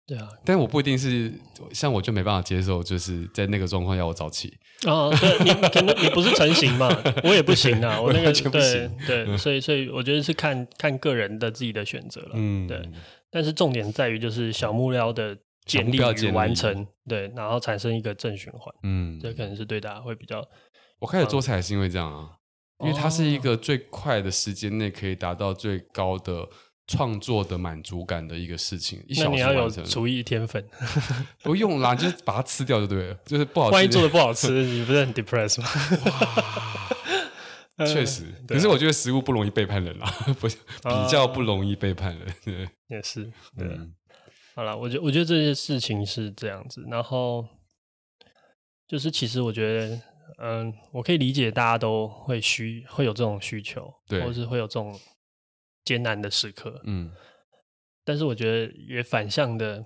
对啊，但我不一定是像我就没办法接受，就是在那个状况要我早起。哦，对，你可能你不是成型嘛，我也不行啊，我那个。对，对，所以所以我觉得是看看个人的自己的选择了。嗯，对。但是重点在于就是小目标的建立与完成，对，然后产生一个正循环。嗯，这可能是对大家会比较。我开始做菜是因为这样啊。因为它是一个最快的时间内可以达到最高的创作的满足感的一个事情。一小时完成。你要有厨艺天分，[laughs] 不用啦，就是把它吃掉就对了。就是不好吃，万一做的不好 [laughs] 吃，你不是很 depressed 吗？哇，确实。可是我觉得食物不容易背叛人啦，不比较不容易背叛人。对，也是。对，好了，我觉我觉得这些事情是这样子。然后就是，其实我觉得。嗯，我可以理解大家都会需会有这种需求，对，或是会有这种艰难的时刻，嗯。但是我觉得也反向的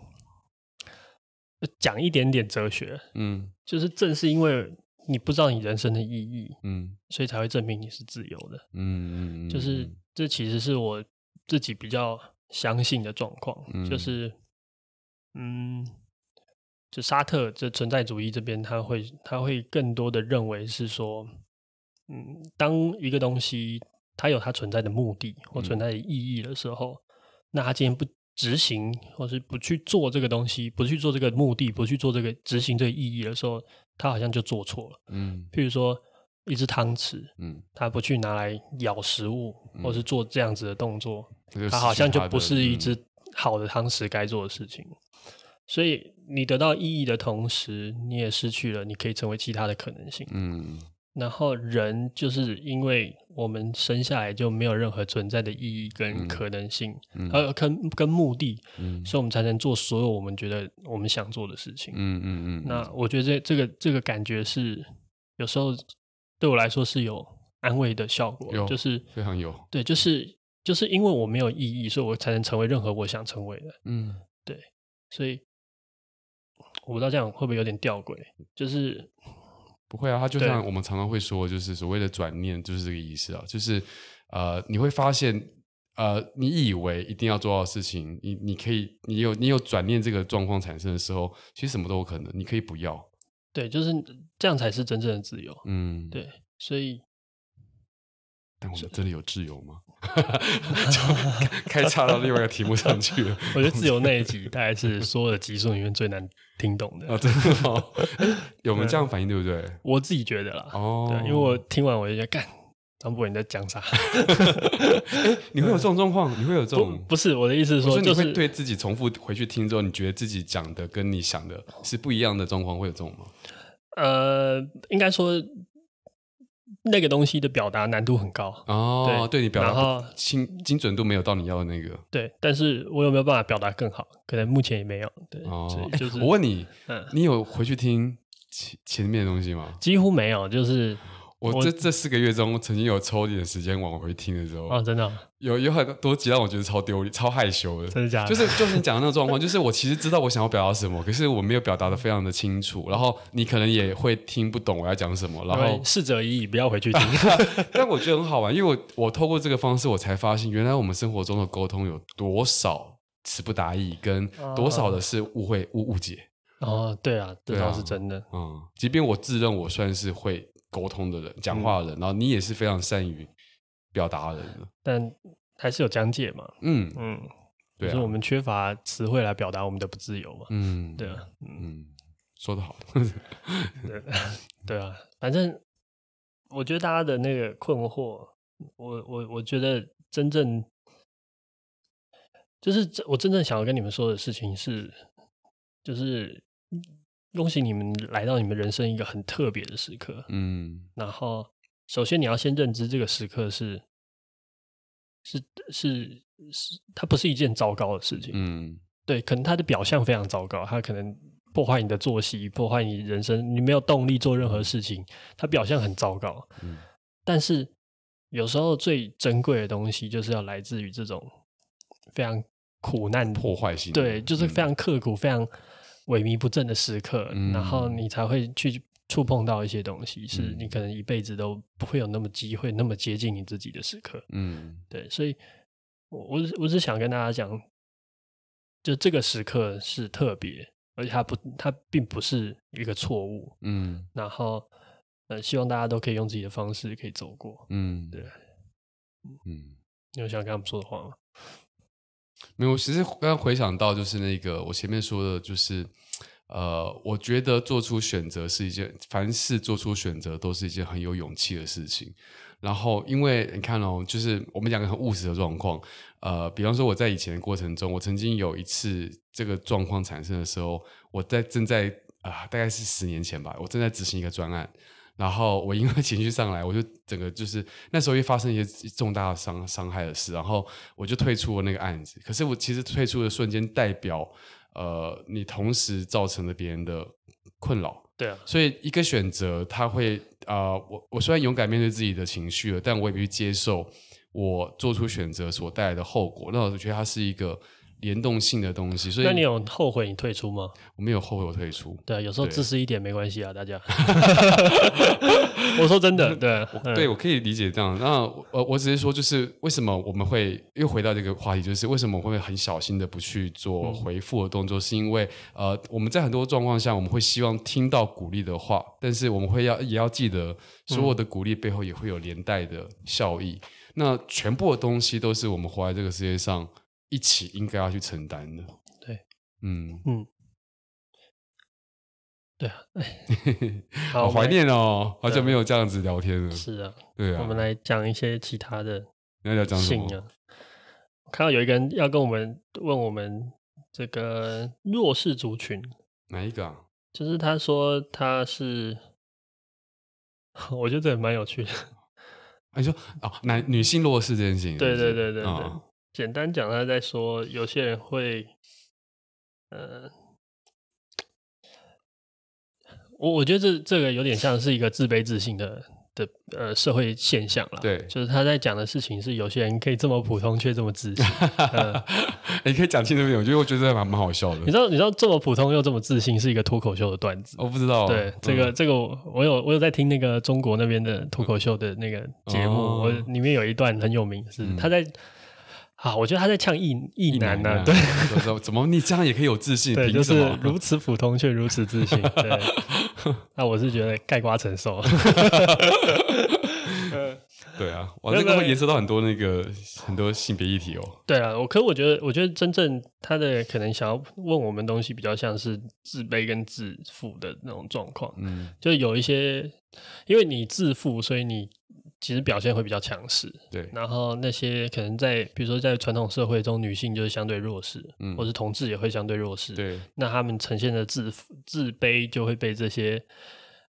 讲一点点哲学，嗯，就是正是因为你不知道你人生的意义，嗯，所以才会证明你是自由的，嗯嗯，就是这其实是我自己比较相信的状况，嗯，就是嗯。就沙特这存在主义这边，他会他会更多的认为是说，嗯，当一个东西它有它存在的目的或存在的意义的时候，嗯、那他今天不执行或是不去做这个东西，不去做这个目的，不去做这个执行这个意义的时候，他好像就做错了。嗯，譬如说一只汤匙，嗯，他不去拿来咬食物，嗯、或是做这样子的动作，他，他好像就不是一只好的汤匙该做的事情。所以你得到意义的同时，你也失去了你可以成为其他的可能性。嗯，然后人就是因为我们生下来就没有任何存在的意义跟可能性，嗯，呃，跟跟目的，嗯，所以我们才能做所有我们觉得我们想做的事情。嗯嗯嗯。那我觉得这这个这个感觉是有时候对我来说是有安慰的效果，就是非常有。对，就是就是因为我没有意义，所以我才能成为任何我想成为的。嗯，对，所以。我不知道这样会不会有点吊诡，就是不会啊。他就像我们常常会说，就是所谓的转念，就是这个意思啊。就是呃，你会发现，呃，你以为一定要做到的事情，你你可以，你有你有转念这个状况产生的时候，其实什么都有可能，你可以不要。对，就是这样才是真正的自由。嗯，对，所以。但我们真的有自由吗？就 [laughs] 开岔到另外一个题目上去了。[laughs] 我觉得自由那一集大概是所有的集数里面最难听懂的啊、哦！真的吗？有没有这样反应？对不对？我自己觉得啦。哦，对，因为我听完我就觉得，干张博你在讲啥？[laughs] 哎，你会有这种状况？你会有这种？不，不是我的意思是说，就是对自己重复回去听之后，你觉得自己讲的跟你想的是不一样的状况，会有这种吗？呃，应该说。那个东西的表达难度很高哦，对，对你表达精精准度没有到你要的那个，对，但是我有没有办法表达更好？可能目前也没有，对，哦，就是我问你，嗯，你有回去听前前面的东西吗？几乎没有，就是。我这这四个月中，曾经有抽一点时间往回听的时候，哦，真的、哦、有有很多集让我觉得超丢脸、超害羞的，真的假的？就是就是你讲的那个状况，就是我其实知道我想要表达什么，可是我没有表达的非常的清楚，然后你可能也会听不懂我要讲什么，然后逝者已矣，不要回去听。[laughs] 但我觉得很好玩，因为我我透过这个方式，我才发现原来我们生活中的沟通有多少词不达意，跟多少的是误会误误解。哦，对啊，这倒是真的。嗯，即便我自认我算是会。沟通的人，讲话的人，嗯、然后你也是非常善于表达的人，但还是有讲解嘛。嗯嗯，对、啊，就是我们缺乏词汇来表达我们的不自由嘛。嗯，对啊，嗯，说得好。[laughs] 对对啊，反正我觉得大家的那个困惑，我我我觉得真正就是我真正想要跟你们说的事情是，就是。恭喜你们来到你们人生一个很特别的时刻，嗯，然后首先你要先认知这个时刻是是是是，它不是一件糟糕的事情，嗯，对，可能它的表象非常糟糕，它可能破坏你的作息，破坏你人生，你没有动力做任何事情，它表象很糟糕。嗯，但是有时候最珍贵的东西，就是要来自于这种非常苦难、破坏性，对，就是非常刻苦、嗯、非常萎靡不振的时刻，嗯、然后你才会去触碰到一些东西，是你可能一辈子都不会有那么机会那么接近你自己的时刻。嗯，对，所以我我我是想跟大家讲。就这个时刻是特别，而且它不，它并不是一个错误。嗯，然后，呃，希望大家都可以用自己的方式可以走过。嗯，对，嗯，你有想跟他们说的话吗？没有，其实刚刚回想到就是那个我前面说的，就是呃，我觉得做出选择是一件，凡事做出选择都是一件很有勇气的事情。然后，因为你看哦，就是我们讲个很务实的状况，呃，比方说我在以前的过程中，我曾经有一次这个状况产生的时候，我在正在啊、大概是十年前吧，我正在执行一个专案，然后我因为情绪上来，[laughs] 我就整个就是那时候又发生一些重大的伤伤害的事，然后我就退出了那个案子。可是我其实退出的瞬间，代表呃，你同时造成了别人的困扰。对啊，所以一个选择，他会啊、呃，我我虽然勇敢面对自己的情绪了，但我也必须接受我做出选择所带来的后果。那我觉得它是一个联动性的东西。所以，那你有后悔你退出吗？我没有后悔我退出。对，有时候自私一点没关系啊，大家。[laughs] 我说真的，对，我对我可以理解这样。那我我只是说，就是为什么我们会又回到这个话题，就是为什么我会很小心的不去做回复的动作，嗯、是因为呃，我们在很多状况下，我们会希望听到鼓励的话，但是我们会要也要记得，所有的鼓励背后也会有连带的效益。嗯、那全部的东西都是我们活在这个世界上一起应该要去承担的。对，嗯嗯。对啊，[laughs] 好怀念哦，好久没有这样子聊天了。是啊，对啊，我们来讲一些其他的。你要讲什么？我看到有一个人要跟我们问我们这个弱势族群，哪一个啊？就是他说他是，[laughs] 我觉得这也蛮有趣的。你说哦，男女性弱势这件事情，对对对对对，哦、简单讲，他在说有些人会，呃。我我觉得这这个有点像是一个自卑自信的的呃社会现象了。对，就是他在讲的事情是有些人可以这么普通却这么自信。嗯、[laughs] 你可以讲清楚一点，我觉得我觉得还蛮好笑的。你知道你知道这么普通又这么自信是一个脱口秀的段子？我不知道。对，这个、嗯、这个我有我有在听那个中国那边的脱口秀的那个节目，嗯、我里面有一段很有名是他在。啊，我觉得他在呛异异男呢，对，怎么你这样也可以有自信？对，就是如此普通却如此自信。对，[laughs] 那我是觉得盖瓜承受。[laughs] 对啊，我这个会延伸到很多那个很多性别议题哦。对啊，我可我觉得，我觉得真正他的可能想要问我们东西，比较像是自卑跟自负的那种状况。嗯，就有一些，因为你自负，所以你。其实表现会比较强势，对。然后那些可能在，比如说在传统社会中，女性就是相对弱势，嗯，或是同志也会相对弱势，对。那他们呈现的自自卑就会被这些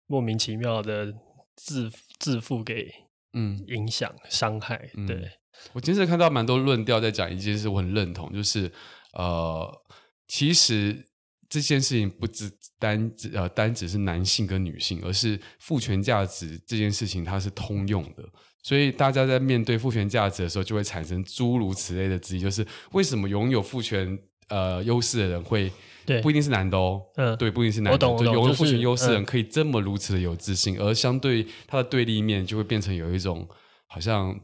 莫名其妙的自自负给嗯影响伤害。对、嗯、我今天看到蛮多论调在讲一件事，我很认同，就是呃，其实。这件事情不只单呃单只是男性跟女性，而是父权价值这件事情它是通用的，所以大家在面对父权价值的时候，就会产生诸如此类的质疑，就是为什么拥有父权呃优势的人会对不一定是男的哦，嗯，对，不一定是男的，就拥有父权优势的人可以这么如此的有自信，而相对他的对立面就会变成有一种好像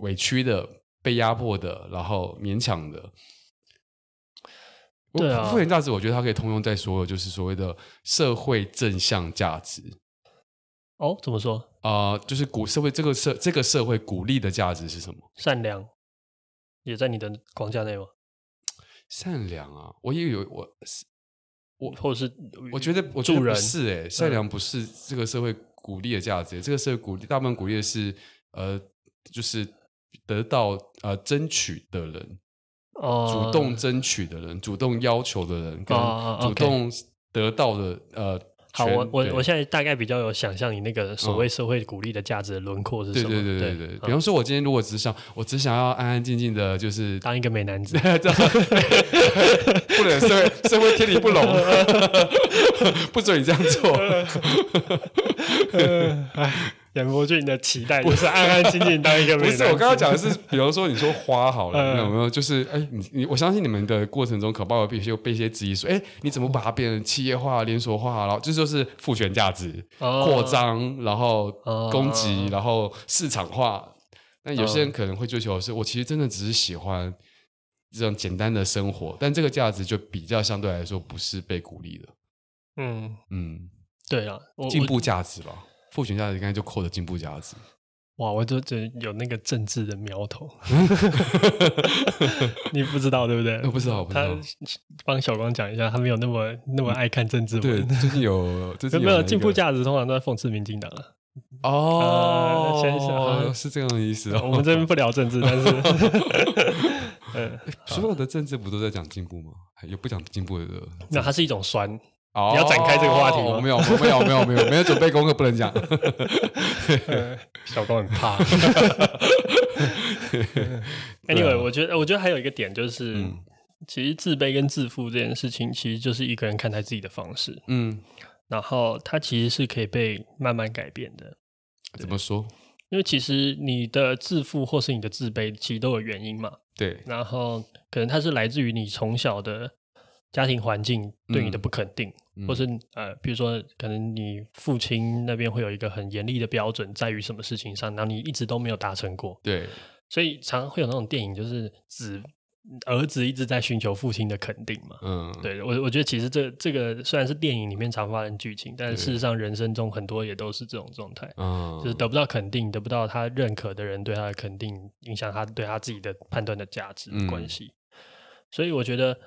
委屈的、被压迫的，然后勉强的。对啊，父权价值，我觉得它可以通用在所有，就是所谓的社会正向价值。哦，怎么说？啊、呃，就是鼓社会这个社这个社会鼓励的价值是什么？善良，也在你的框架内吗？善良啊，我也有我是我，或者是我觉得我觉得不是哎、欸，善良不是这个社会鼓励的价值、这个社会鼓励大部分鼓励的是呃，就是得到呃争取的人。主动争取的人，主动要求的人，跟主动得到的，呃，好，我我我现在大概比较有想象你那个所谓社会鼓励的价值的轮廓是什么？对对对对对。比方说，我今天如果只想，我只想要安安静静的，就是当一个美男子，[laughs] 不能社会社会天理不容，[laughs] 不准你这样做。[laughs] 哎。杨博俊的期待不是安安静静当一个美。不是，我刚刚讲的是，比如说你说花好了，有没有？就是哎，你你，我相信你们的过程中，可能会被一些被一些质疑说，哎，你怎么把它变成企业化、连锁化？然后这就是赋权价值扩张，然后攻击，然后市场化。那有些人可能会追求的是，我其实真的只是喜欢这种简单的生活，但这个价值就比较相对来说不是被鼓励的。嗯嗯，对啊，进步价值吧。父权价值应该就扣的进步价值，哇！我就觉得有那个政治的苗头，[laughs] 你不知道对不对？我不知道，他帮小光讲一下，他没有那么那么爱看政治。[laughs] 对，就是有，没有进步价值，通常都在讽刺民进党了。哦，先生是这样的意思。我们这边不聊政治，但是，[laughs] 所有的政治不都在讲进步吗？有不讲进步的？那它是一种酸。你要展开这个话题吗？没有，没有，没有，没有，没有，没有准备功课，不能讲。小高很怕。[laughs] Anyway，我觉得，我觉得还有一个点就是，其实自卑跟自负这件事情，其实就是一个人看待自己的方式。嗯，然后它其实是可以被慢慢改变的。怎么说？因为其实你的自负或是你的自卑，其实都有原因嘛。对。然后可能它是来自于你从小的。家庭环境对你的不肯定，嗯、或是呃，比如说，可能你父亲那边会有一个很严厉的标准，在于什么事情上，然后你一直都没有达成过。对，所以常常会有那种电影，就是子儿子一直在寻求父亲的肯定嘛。嗯，对我我觉得其实这这个虽然是电影里面常发生剧情，但是事实上人生中很多也都是这种状态。嗯，就是得不到肯定，得不到他认可的人对他的肯定，影响他对他自己的判断的价值的关系。嗯、所以我觉得。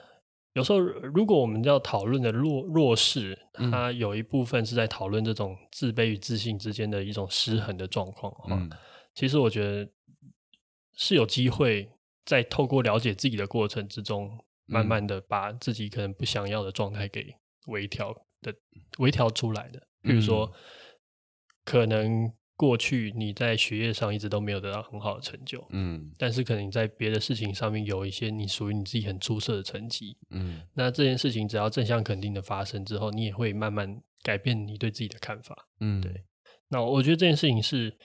有时候，如果我们要讨论的弱弱势，它有一部分是在讨论这种自卑与自信之间的一种失衡的状况。嗯，其实我觉得是有机会在透过了解自己的过程之中，慢慢的把自己可能不想要的状态给微调的微调出来的。比如说，可能。过去你在学业上一直都没有得到很好的成就，嗯，但是可能你在别的事情上面有一些你属于你自己很出色的成绩，嗯，那这件事情只要正向肯定的发生之后，你也会慢慢改变你对自己的看法，嗯，对。那我觉得这件事情是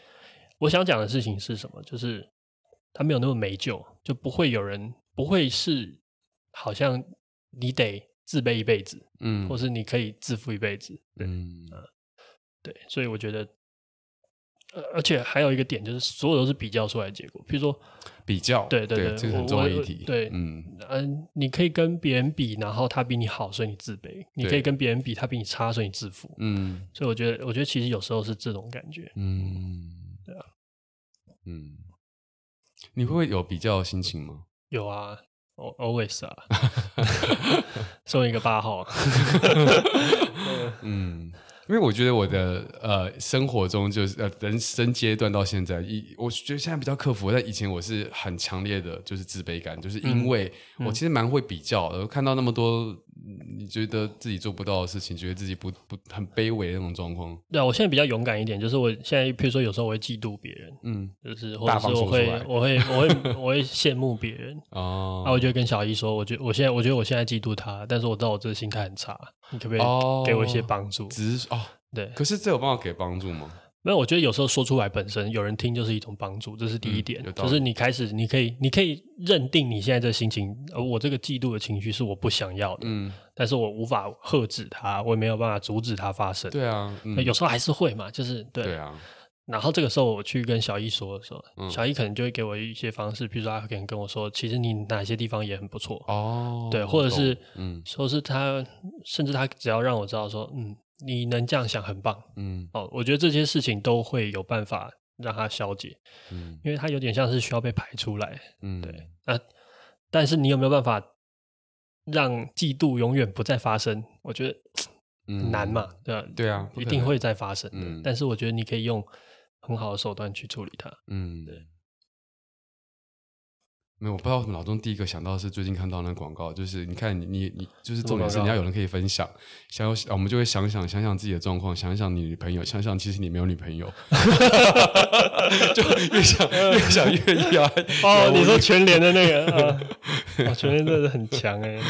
我想讲的事情是什么？就是他没有那么没救，就不会有人不会是好像你得自卑一辈子，嗯，或是你可以自负一辈子，嗯，对，所以我觉得。而且还有一个点，就是所有都是比较出来的结果。比如说比较，对对对，这个很重要。对，嗯嗯，你可以跟别人比，然后他比你好，所以你自卑；你可以跟别人比，他比你差，所以你自负。嗯，所以我觉得，我觉得其实有时候是这种感觉。嗯，对啊，嗯，你会不会有比较心情吗？有啊，always 啊，[laughs] 送一个八号。[laughs] 嗯。因为我觉得我的呃生活中就是呃人生阶段到现在，一我觉得现在比较克服，但以前我是很强烈的，就是自卑感，就是因为我其实蛮会比较的，看到那么多你觉得自己做不到的事情，觉得自己不不很卑微的那种状况。对啊，我现在比较勇敢一点，就是我现在譬如说有时候我会嫉妒别人，嗯，就是或者是我会我会 [laughs] 我会我会羡慕别人哦，那、啊、我就跟小姨说，我觉得我现在我觉得我现在嫉妒他，但是我知道我这个心态很差，你可不可以给我一些帮助？只是哦。对，可是这有办法给帮助吗？没有，我觉得有时候说出来本身有人听就是一种帮助，这是第一点。嗯、就是你开始，你可以，你可以认定你现在这心情，而我这个嫉妒的情绪是我不想要的，嗯，但是我无法遏制它，我也没有办法阻止它发生。对啊，嗯、有时候还是会嘛，就是对，对啊。然后这个时候我去跟小易说的时候，嗯、小易可能就会给我一些方式，比如说他可能跟我说，其实你哪些地方也很不错哦，对，或者是嗯，说是他，甚至他只要让我知道说，嗯。你能这样想很棒，嗯，哦，我觉得这些事情都会有办法让他消解，嗯，因为他有点像是需要被排出来，嗯，对，啊，但是你有没有办法让嫉妒永远不再发生？我觉得很难嘛，对吧？对啊，一定会再发生的，但是我觉得你可以用很好的手段去处理它，嗯，对。没有，我不知道为什么脑中第一个想到是最近看到那个广告，就是你看你你你，就是重点是你要有人可以分享，想要我们就会想想想想自己的状况，想想你女朋友，想想其实你没有女朋友，[laughs] 就越想越想越要哦，你说全联的那个啊，[laughs] 哦、全联真的很强哎，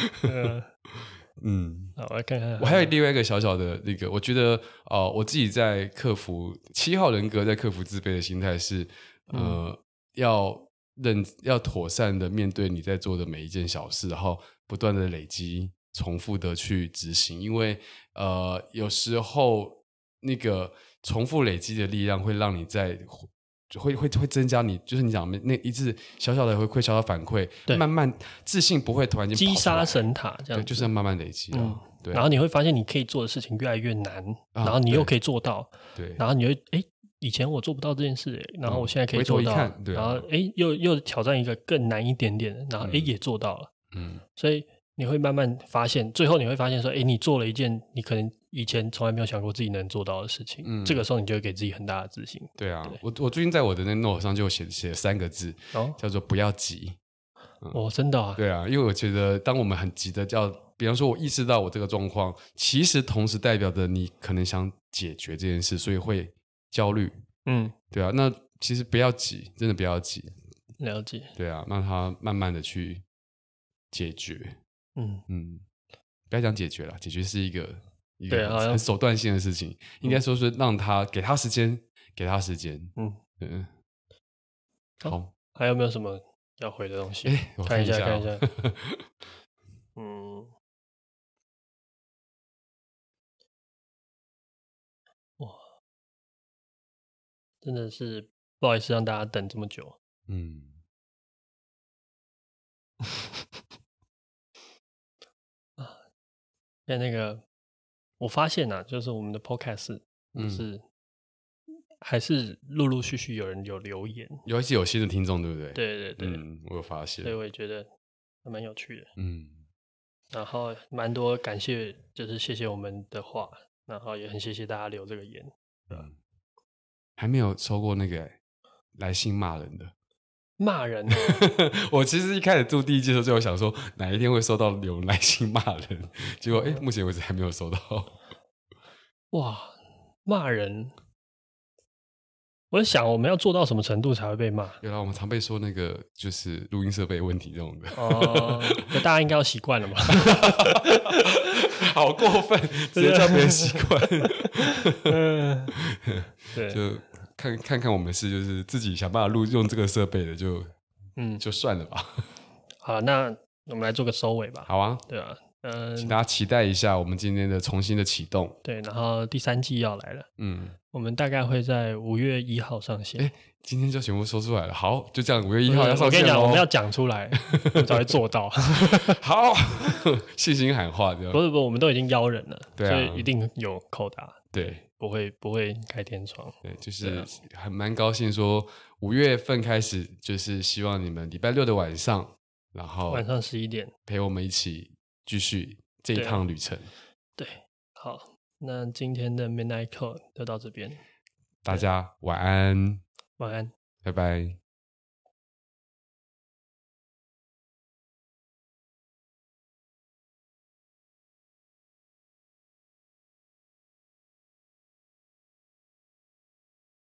嗯，好，我来看看，我还有另外一个小小的那个，我觉得啊、呃，我自己在克服七号人格，在克服自卑的心态是呃、嗯、要。认要妥善的面对你在做的每一件小事，然后不断的累积，重复的去执行，因为呃有时候那个重复累积的力量会让你在会会会增加你，就是你讲那一次小小的回馈，小小反馈，对慢慢自信不会突然间击杀神塔这样，就是要慢慢累积，嗯，对，然后你会发现你可以做的事情越来越难，啊、然后你又可以做到，对，然后你会哎。诶以前我做不到这件事，然后我现在可以做到，嗯啊、然后哎，又又挑战一个更难一点点的，然后哎、嗯、也做到了，嗯，所以你会慢慢发现，最后你会发现说，哎，你做了一件你可能以前从来没有想过自己能做到的事情，嗯，这个时候你就会给自己很大的自信。对啊，对我我最近在我的那 note 上就写写三个字，哦，叫做不要急。嗯、哦，真的啊？对啊，因为我觉得当我们很急的叫，比方说我意识到我这个状况，其实同时代表着你可能想解决这件事，所以会焦虑。嗯，对啊，那其实不要急，真的不要急，了解。对啊，让他慢慢的去解决。嗯嗯，不要讲解决了，解决是一个一个很手段性的事情，应该说是让他给他时间，给他时间。嗯嗯，好，还有没有什么要回的东西？哎，我看一下，看一下。嗯。哇真的是不好意思让大家等这么久。嗯，啊，在那个，我发现啊，就是我们的 Podcast，就是还是陆陆续续有人有留言，尤其有新的听众，对不对？对对对，嗯，我有发现，所以我也觉得还蛮有趣的。嗯，然后蛮多感谢，就是谢谢我们的话，然后也很谢谢大家留这个言，嗯。还没有收过那个来信骂人的，骂人。[laughs] 我其实一开始做第一季的时候，就有想说哪一天会收到有人来信骂人，结果哎，目前为止还没有收到。[laughs] 哇，骂人！我在想，我们要做到什么程度才会被骂？原来我们常被说那个就是录音设备问题这种的。哦，那大家应该要习惯了嘛？[laughs] 好过分，直接叫别人习惯。嗯，对，就。看看看，我们是就是自己想办法录用这个设备的，就嗯，就算了吧。[laughs] 好，那我们来做个收尾吧。好啊，对啊，嗯，请大家期待一下我们今天的重新的启动。对，然后第三季要来了，嗯，我们大概会在五月一号上线。哎，今天就全部说出来了。好，就这样，五月一号要上线。我跟你讲，我们要讲出来，我才会做到。[laughs] 好，信心喊话，对吧？不是不是，我们都已经邀人了，对啊，所以一定有扣打。对。不会不会开天窗，对，就是还蛮高兴说五月份开始，就是希望你们礼拜六的晚上，然后晚上十一点陪我们一起继续这一趟旅程。对，对，好，那今天的 Midnight Call 就到这边，大家晚安，晚安，拜拜。